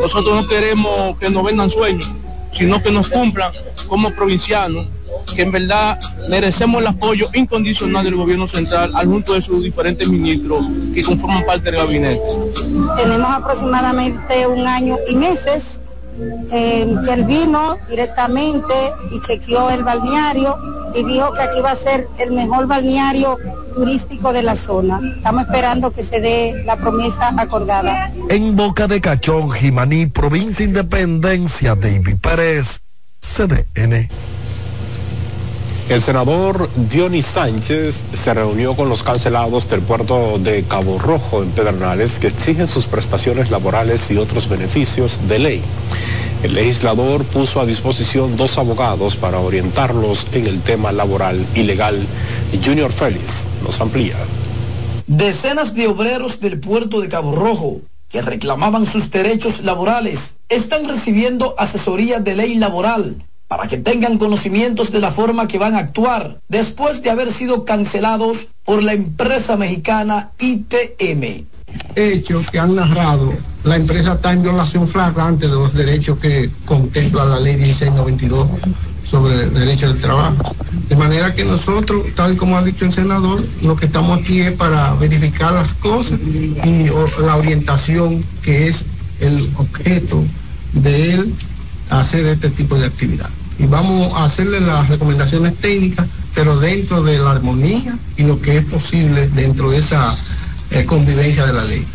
Nosotros no queremos que nos vendan sueños, sino que nos cumplan como provincianos, que en verdad merecemos el apoyo incondicional del gobierno central al junto de sus diferentes ministros que conforman parte del gabinete. Tenemos aproximadamente un año y meses eh, que él vino directamente y chequeó el balneario y dijo que aquí va a ser el mejor balneario turístico de la zona. Estamos esperando que se dé la promesa acordada. En Boca de Cachón, Jimaní, provincia Independencia, David Pérez, CDN. El senador Dionis Sánchez se reunió con los cancelados del puerto de Cabo Rojo en Pedernales que exigen sus prestaciones laborales y otros beneficios de ley. El legislador puso a disposición dos abogados para orientarlos en el tema laboral y legal. Junior Félix nos amplía. Decenas de obreros del puerto de Cabo Rojo que reclamaban sus derechos laborales están recibiendo asesoría de ley laboral para que tengan conocimientos de la forma que van a actuar después de haber sido cancelados por la empresa mexicana ITM. Hechos que han narrado, la empresa está en violación flagrante de los derechos que contempla la ley 1692 sobre el derecho del trabajo. De manera que nosotros, tal como ha dicho el senador, lo que estamos aquí es para verificar las cosas y la orientación que es el objeto de él hacer este tipo de actividad y vamos a hacerle las recomendaciones técnicas, pero dentro de la armonía y lo que es posible dentro de esa eh, convivencia de la ley.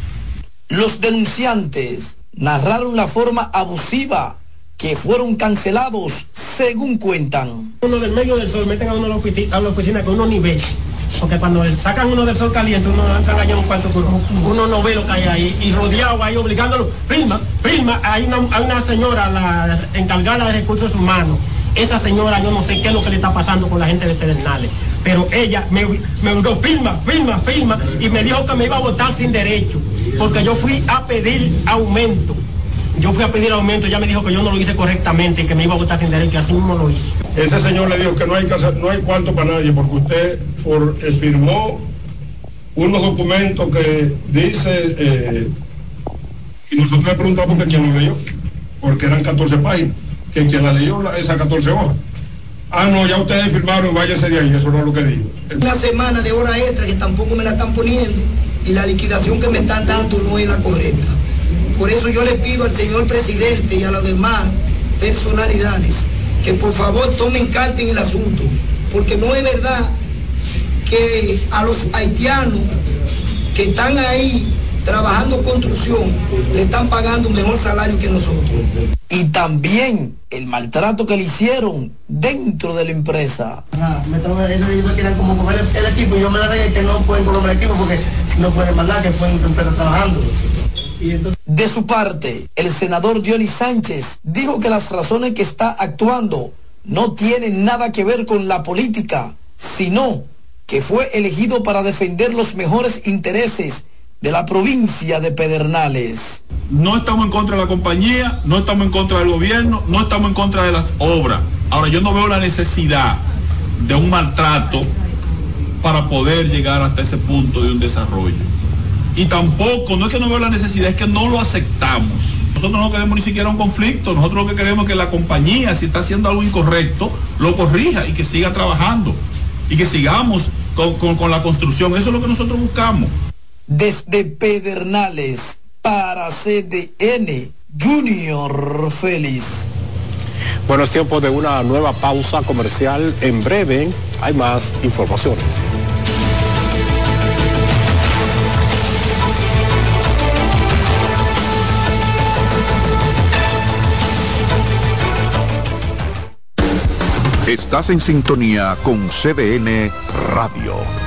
Los denunciantes narraron la forma abusiva que fueron cancelados según cuentan. Uno del medio del sol meten a uno a la oficina, con unos niveles. Porque cuando sacan uno del sol caliente, uno entra allá un cuarto, uno no ve lo que hay ahí. Y rodeado ahí, obligándolo, firma, firma. Hay una, hay una señora, la encargada de recursos humanos. Esa señora, yo no sé qué es lo que le está pasando con la gente de Pedernales. Pero ella me, me firma, firma, firma. Y me dijo que me iba a votar sin derecho. Porque yo fui a pedir aumento yo fui a pedir aumento, ya me dijo que yo no lo hice correctamente y que me iba a votar sin derecho, así mismo lo hizo. Ese señor le dijo que no hay, no hay cuarto para nadie porque usted firmó unos documentos que dice, eh, y nosotros le preguntamos que quién lo leyó, porque eran 14 páginas, que quien la leyó esas 14 horas. Ah, no, ya ustedes firmaron, váyanse de ahí, eso no es lo que digo. Una semana de hora extra que tampoco me la están poniendo y la liquidación que me están dando no es la correcta. Por eso yo le pido al señor presidente y a las demás personalidades que por favor tomen carta en el asunto, porque no es verdad que a los haitianos que están ahí trabajando construcción le están pagando un mejor salario que nosotros. Y también el maltrato que le hicieron dentro de la empresa. me como el, equipo y yo me la que no pueden comer el equipo porque no pueden mandar que fue en empresa trabajando. De su parte, el senador Dionis Sánchez dijo que las razones que está actuando no tienen nada que ver con la política, sino que fue elegido para defender los mejores intereses de la provincia de Pedernales. No estamos en contra de la compañía, no estamos en contra del gobierno, no estamos en contra de las obras. Ahora yo no veo la necesidad de un maltrato para poder llegar hasta ese punto de un desarrollo. Y tampoco, no es que no veo la necesidad, es que no lo aceptamos. Nosotros no queremos ni siquiera un conflicto, nosotros lo que queremos es que la compañía, si está haciendo algo incorrecto, lo corrija y que siga trabajando y que sigamos con, la construcción. Eso es lo que nosotros buscamos. Desde Pedernales para CDN, Junior Félix. Bueno, es tiempo de una nueva pausa comercial. En breve hay más informaciones. Estás en sintonía con CDN Radio.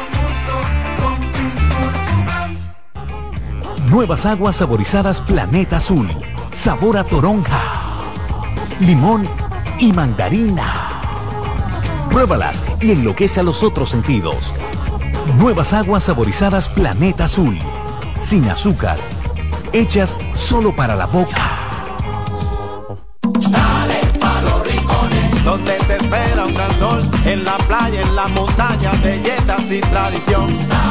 Nuevas aguas saborizadas Planeta Azul. Sabor a toronja, limón y mandarina. Pruébalas y enloquece a los otros sentidos. Nuevas aguas saborizadas Planeta Azul. Sin azúcar. Hechas solo para la boca. Dale te espera un gran sol, en la playa, en la montaña, y.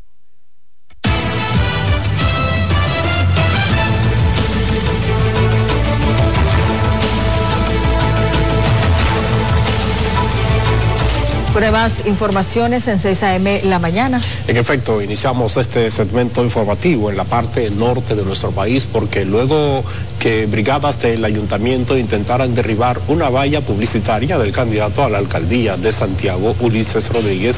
Pruebas, informaciones en 6 AM la mañana. En efecto, iniciamos este segmento informativo en la parte norte de nuestro país porque luego que brigadas del ayuntamiento intentaran derribar una valla publicitaria del candidato a la alcaldía de Santiago, Ulises Rodríguez,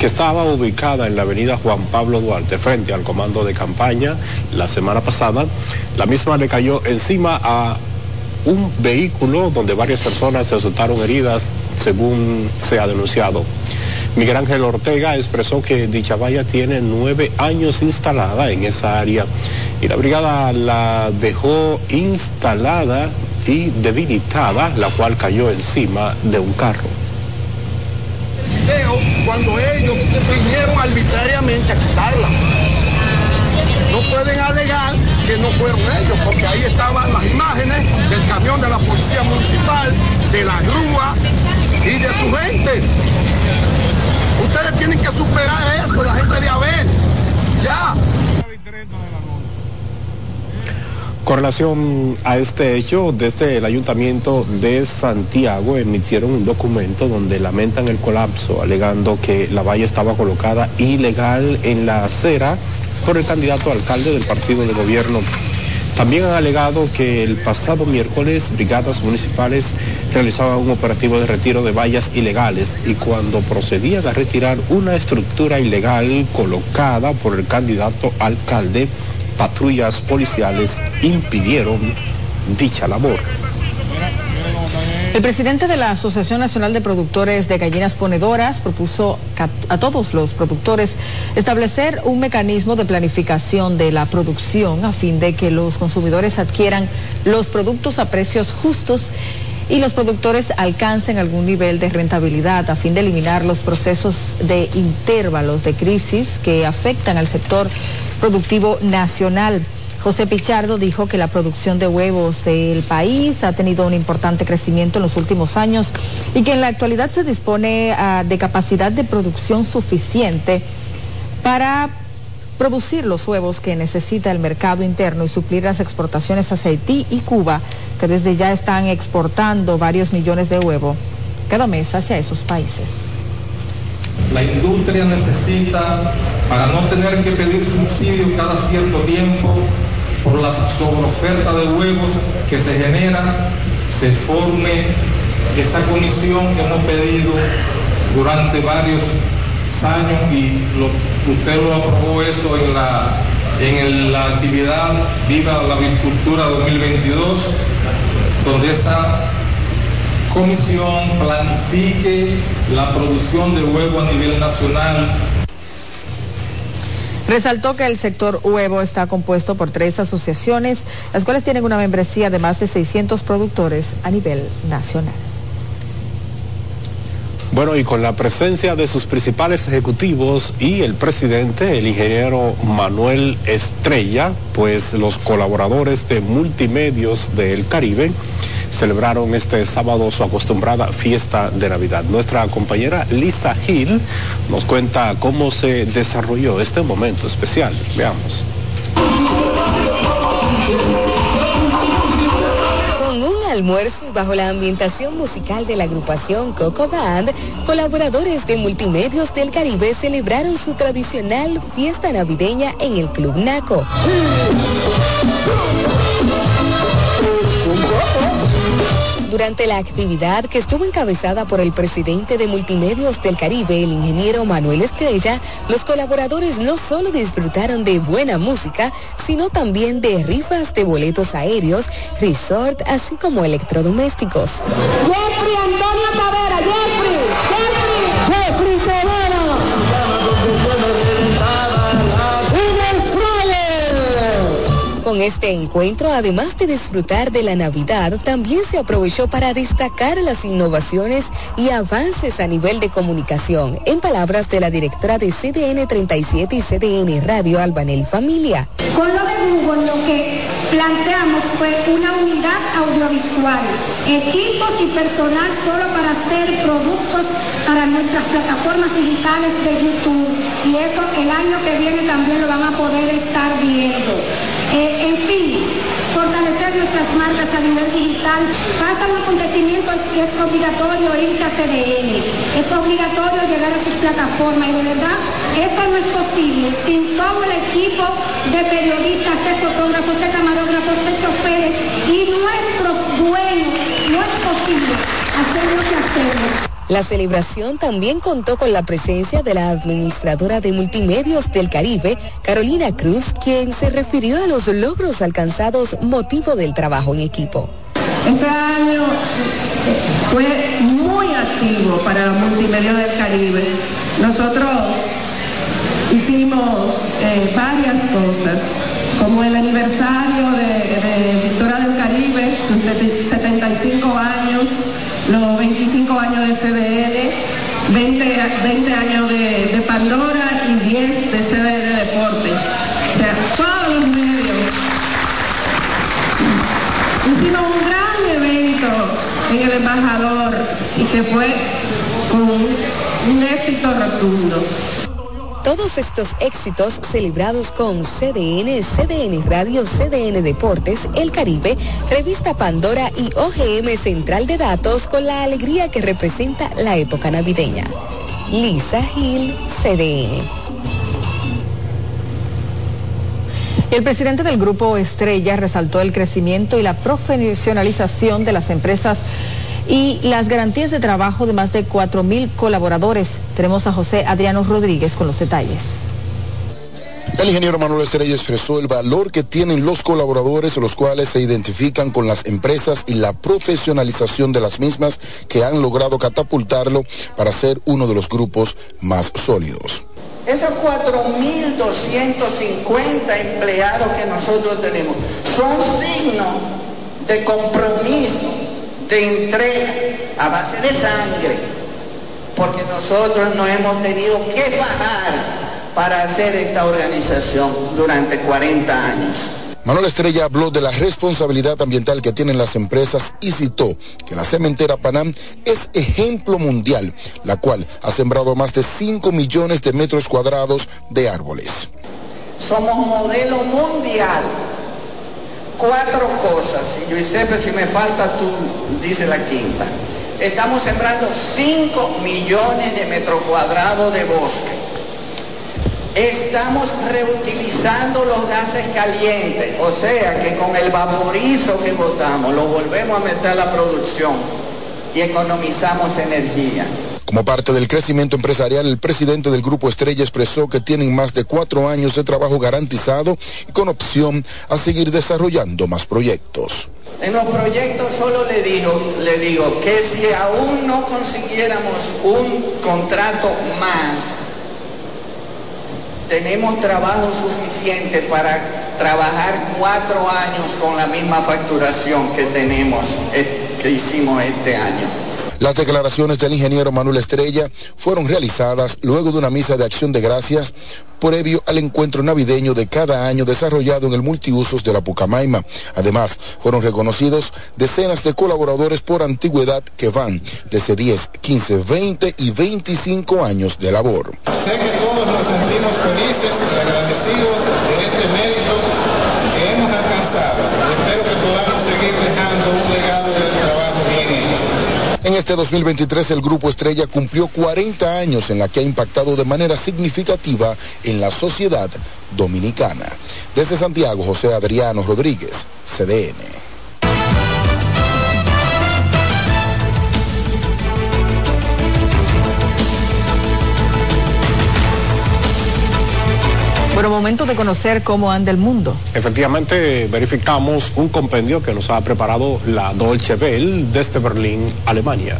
que estaba ubicada en la avenida Juan Pablo Duarte frente al comando de campaña la semana pasada, la misma le cayó encima a un vehículo donde varias personas resultaron heridas, según se ha denunciado. Miguel Ángel Ortega expresó que dicha valla tiene nueve años instalada en esa área y la brigada la dejó instalada y debilitada, la cual cayó encima de un carro. cuando ellos vinieron arbitrariamente a quitarla. No pueden alegar que no fueron ellos, porque ahí estaban las imágenes del camión de la policía municipal, de la grúa y de su gente. Ustedes tienen que superar eso, la gente de Abel. Ya. Con relación a este hecho, desde el Ayuntamiento de Santiago emitieron un documento donde lamentan el colapso, alegando que la valla estaba colocada ilegal en la acera por el candidato alcalde del partido de gobierno. También han alegado que el pasado miércoles brigadas municipales realizaban un operativo de retiro de vallas ilegales y cuando procedían a retirar una estructura ilegal colocada por el candidato alcalde, patrullas policiales impidieron dicha labor. El presidente de la Asociación Nacional de Productores de Gallinas Ponedoras propuso a todos los productores establecer un mecanismo de planificación de la producción a fin de que los consumidores adquieran los productos a precios justos y los productores alcancen algún nivel de rentabilidad a fin de eliminar los procesos de intervalos de crisis que afectan al sector productivo nacional. José Pichardo dijo que la producción de huevos del país ha tenido un importante crecimiento en los últimos años y que en la actualidad se dispone uh, de capacidad de producción suficiente para producir los huevos que necesita el mercado interno y suplir las exportaciones hacia Haití y Cuba, que desde ya están exportando varios millones de huevos cada mes hacia esos países. La industria necesita, para no tener que pedir subsidio cada cierto tiempo, por la sobreoferta de huevos que se genera, se forme esa comisión que hemos pedido durante varios años y usted lo aprobó eso en la, en la actividad Viva la Agricultura 2022, donde esa comisión planifique la producción de huevo a nivel nacional Resaltó que el sector huevo está compuesto por tres asociaciones, las cuales tienen una membresía de más de 600 productores a nivel nacional. Bueno, y con la presencia de sus principales ejecutivos y el presidente, el ingeniero Manuel Estrella, pues los colaboradores de multimedios del Caribe, celebraron este sábado su acostumbrada fiesta de Navidad. Nuestra compañera Lisa Hill nos cuenta cómo se desarrolló este momento especial. Veamos. Con un almuerzo y bajo la ambientación musical de la agrupación Coco Band, colaboradores de Multimedios del Caribe celebraron su tradicional fiesta navideña en el Club Naco. Durante la actividad que estuvo encabezada por el presidente de Multimedios del Caribe, el ingeniero Manuel Estrella, los colaboradores no solo disfrutaron de buena música, sino también de rifas de boletos aéreos, resort, así como electrodomésticos. Con este encuentro, además de disfrutar de la Navidad, también se aprovechó para destacar las innovaciones y avances a nivel de comunicación, en palabras de la directora de CDN 37 y CDN Radio Albanel Familia. Con lo de Google lo que planteamos fue una unidad audiovisual, equipos y personal solo para hacer productos para nuestras plataformas digitales de YouTube. Y eso el año que viene también lo van a poder estar viendo. Eh, en fin, fortalecer nuestras marcas a nivel digital. Pasa un acontecimiento y es obligatorio irse a CDN. Es obligatorio llegar a sus plataformas y de verdad eso no es posible sin todo el equipo de periodistas, de fotógrafos, de camarógrafos, de choferes y nuestros dueños. No es posible hacer lo que hacemos. La celebración también contó con la presencia de la administradora de multimedios del Caribe, Carolina Cruz, quien se refirió a los logros alcanzados motivo del trabajo en equipo. Este año fue muy activo para la multimedia del Caribe. Nosotros hicimos eh, varias cosas, como el aniversario de, de Victoria del Caribe, sus 75 años, los 25 años de CDN, 20, 20 años de, de, Pandora y 10 de CDN Deportes. O sea, todos los medios. Hicimos un gran evento en el embajador y que fue con un éxito rotundo. Todos estos éxitos celebrados con CDN, CDN Radio, CDN Deportes, El Caribe, Revista Pandora y OGM Central de Datos con la alegría que representa la época navideña. Lisa Gil, CDN. El presidente del grupo Estrella resaltó el crecimiento y la profesionalización de las empresas y las garantías de trabajo de más de 4.000 colaboradores. Tenemos a José Adriano Rodríguez con los detalles. El ingeniero Manuel Estrella expresó el valor que tienen los colaboradores, los cuales se identifican con las empresas y la profesionalización de las mismas que han logrado catapultarlo para ser uno de los grupos más sólidos. Esos 4.250 empleados que nosotros tenemos son signos de compromiso, de entrega a base de sangre, porque nosotros no hemos tenido que bajar para hacer esta organización durante 40 años. Manuel Estrella habló de la responsabilidad ambiental que tienen las empresas y citó que la cementera Panam es ejemplo mundial, la cual ha sembrado más de 5 millones de metros cuadrados de árboles. Somos modelo mundial. Cuatro cosas, y Giuseppe, si me falta tú, dice la quinta. Estamos sembrando 5 millones de metros cuadrados de bosque. Estamos reutilizando los gases calientes, o sea que con el vaporizo que botamos lo volvemos a meter a la producción y economizamos energía. Como parte del crecimiento empresarial, el presidente del Grupo Estrella expresó que tienen más de cuatro años de trabajo garantizado y con opción a seguir desarrollando más proyectos. En los proyectos solo le digo, le digo que si aún no consiguiéramos un contrato más, tenemos trabajo suficiente para trabajar cuatro años con la misma facturación que tenemos, que hicimos este año. Las declaraciones del ingeniero Manuel Estrella fueron realizadas luego de una misa de acción de gracias previo al encuentro navideño de cada año desarrollado en el multiusos de la Pucamaima. Además, fueron reconocidos decenas de colaboradores por antigüedad que van desde 10, 15, 20 y 25 años de labor. Sé que todos nos sentimos felices agradecidos de este que hemos alcanzado y espero que podamos seguir dejando un legado del trabajo bien hecho. En este 2023 el Grupo Estrella cumplió 40 años en la que ha impactado de manera significativa en la sociedad dominicana. Desde Santiago, José Adriano Rodríguez, CDN. Bueno, momento de conocer cómo anda el mundo. Efectivamente, verificamos un compendio que nos ha preparado la Dolce Bell desde Berlín, Alemania.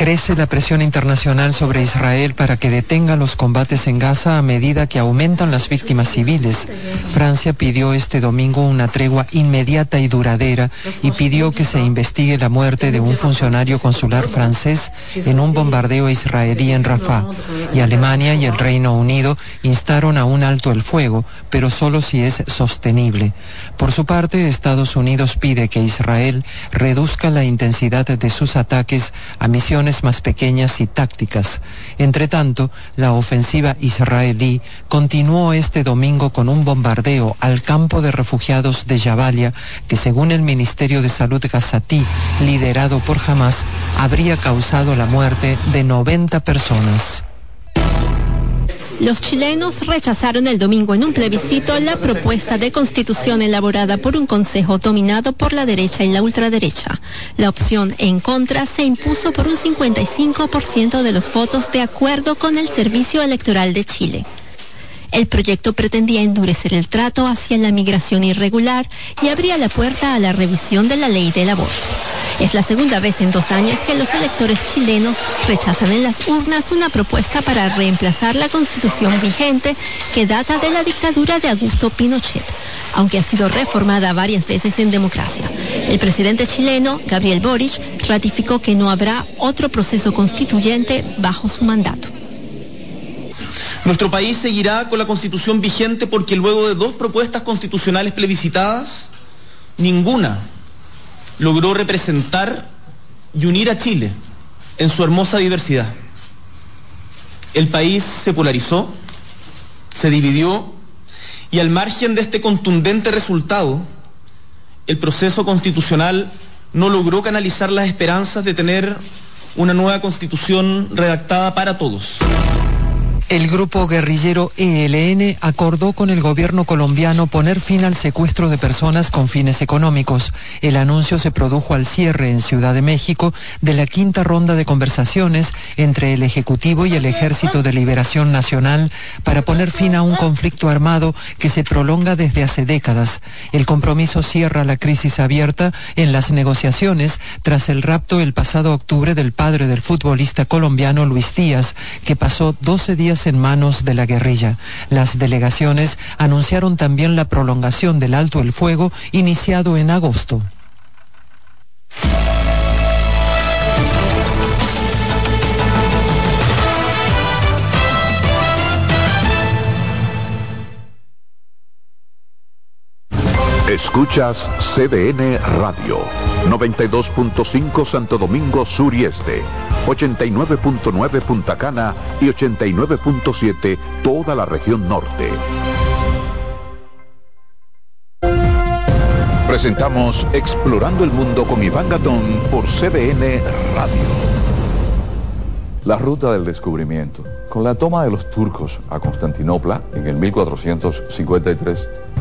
Crece la presión internacional sobre Israel para que detenga los combates en Gaza a medida que aumentan las víctimas civiles. Francia pidió este domingo una tregua inmediata y duradera y pidió que se investigue la muerte de un funcionario consular francés en un bombardeo israelí en Rafah. Y Alemania y el Reino Unido instaron a un alto el fuego, pero solo si es sostenible. Por su parte, Estados Unidos pide que Israel reduzca la intensidad de sus ataques a misiones más pequeñas y tácticas. Entre tanto, la ofensiva israelí continuó este domingo con un bombardeo al campo de refugiados de Jabalia, que según el Ministerio de Salud gazatí, liderado por Hamas, habría causado la muerte de 90 personas. Los chilenos rechazaron el domingo en un plebiscito la propuesta de constitución elaborada por un consejo dominado por la derecha y la ultraderecha. La opción en contra se impuso por un 55% de los votos de acuerdo con el Servicio Electoral de Chile. El proyecto pretendía endurecer el trato hacia la migración irregular y abría la puerta a la revisión de la ley del aborto. Es la segunda vez en dos años que los electores chilenos rechazan en las urnas una propuesta para reemplazar la constitución vigente que data de la dictadura de Augusto Pinochet, aunque ha sido reformada varias veces en democracia. El presidente chileno, Gabriel Boric, ratificó que no habrá otro proceso constituyente bajo su mandato. Nuestro país seguirá con la constitución vigente porque luego de dos propuestas constitucionales plebiscitadas, ninguna logró representar y unir a Chile en su hermosa diversidad. El país se polarizó, se dividió y al margen de este contundente resultado, el proceso constitucional no logró canalizar las esperanzas de tener una nueva constitución redactada para todos. El grupo guerrillero ELN acordó con el gobierno colombiano poner fin al secuestro de personas con fines económicos. El anuncio se produjo al cierre en Ciudad de México de la quinta ronda de conversaciones entre el Ejecutivo y el Ejército de Liberación Nacional para poner fin a un conflicto armado que se prolonga desde hace décadas. El compromiso cierra la crisis abierta en las negociaciones tras el rapto el pasado octubre del padre del futbolista colombiano Luis Díaz, que pasó 12 días en manos de la guerrilla. Las delegaciones anunciaron también la prolongación del alto el fuego iniciado en agosto. Escuchas CDN Radio, 92.5 Santo Domingo Sur y Este, 89.9 Punta Cana y 89.7 toda la región norte. Presentamos Explorando el Mundo con Iván Gatón por CDN Radio. La ruta del descubrimiento. Con la toma de los turcos a Constantinopla en el 1453,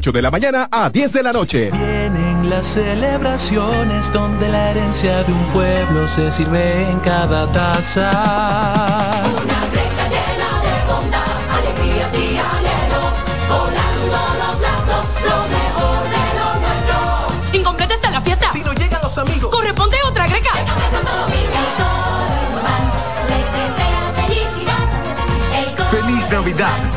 de la mañana a 10 de la noche. Vienen las celebraciones donde la herencia de un pueblo se sirve en cada taza.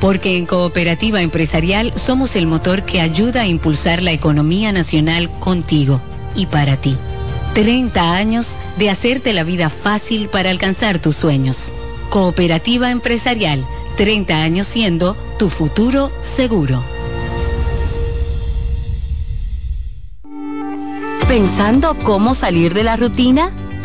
Porque en Cooperativa Empresarial somos el motor que ayuda a impulsar la economía nacional contigo y para ti. 30 años de hacerte la vida fácil para alcanzar tus sueños. Cooperativa Empresarial, 30 años siendo tu futuro seguro. ¿Pensando cómo salir de la rutina?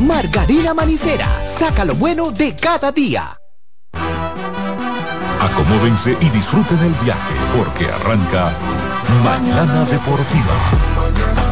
Margarina Manicera, saca lo bueno de cada día. Acomódense y disfruten el viaje porque arranca Mañana Deportiva. Mañana deportiva.